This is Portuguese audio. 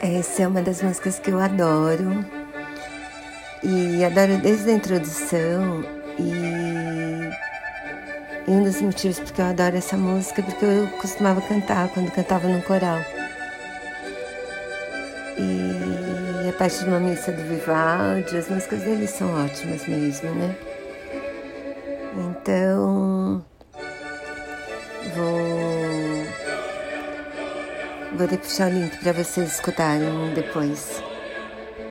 Essa é uma das músicas que eu adoro. E adoro desde a introdução. E, e um dos motivos porque eu adoro essa música é porque eu costumava cantar quando cantava no coral. E a parte de uma missa do Vivaldi, as músicas dele são ótimas mesmo, né? Então, vou deixar o link para vocês escutarem depois.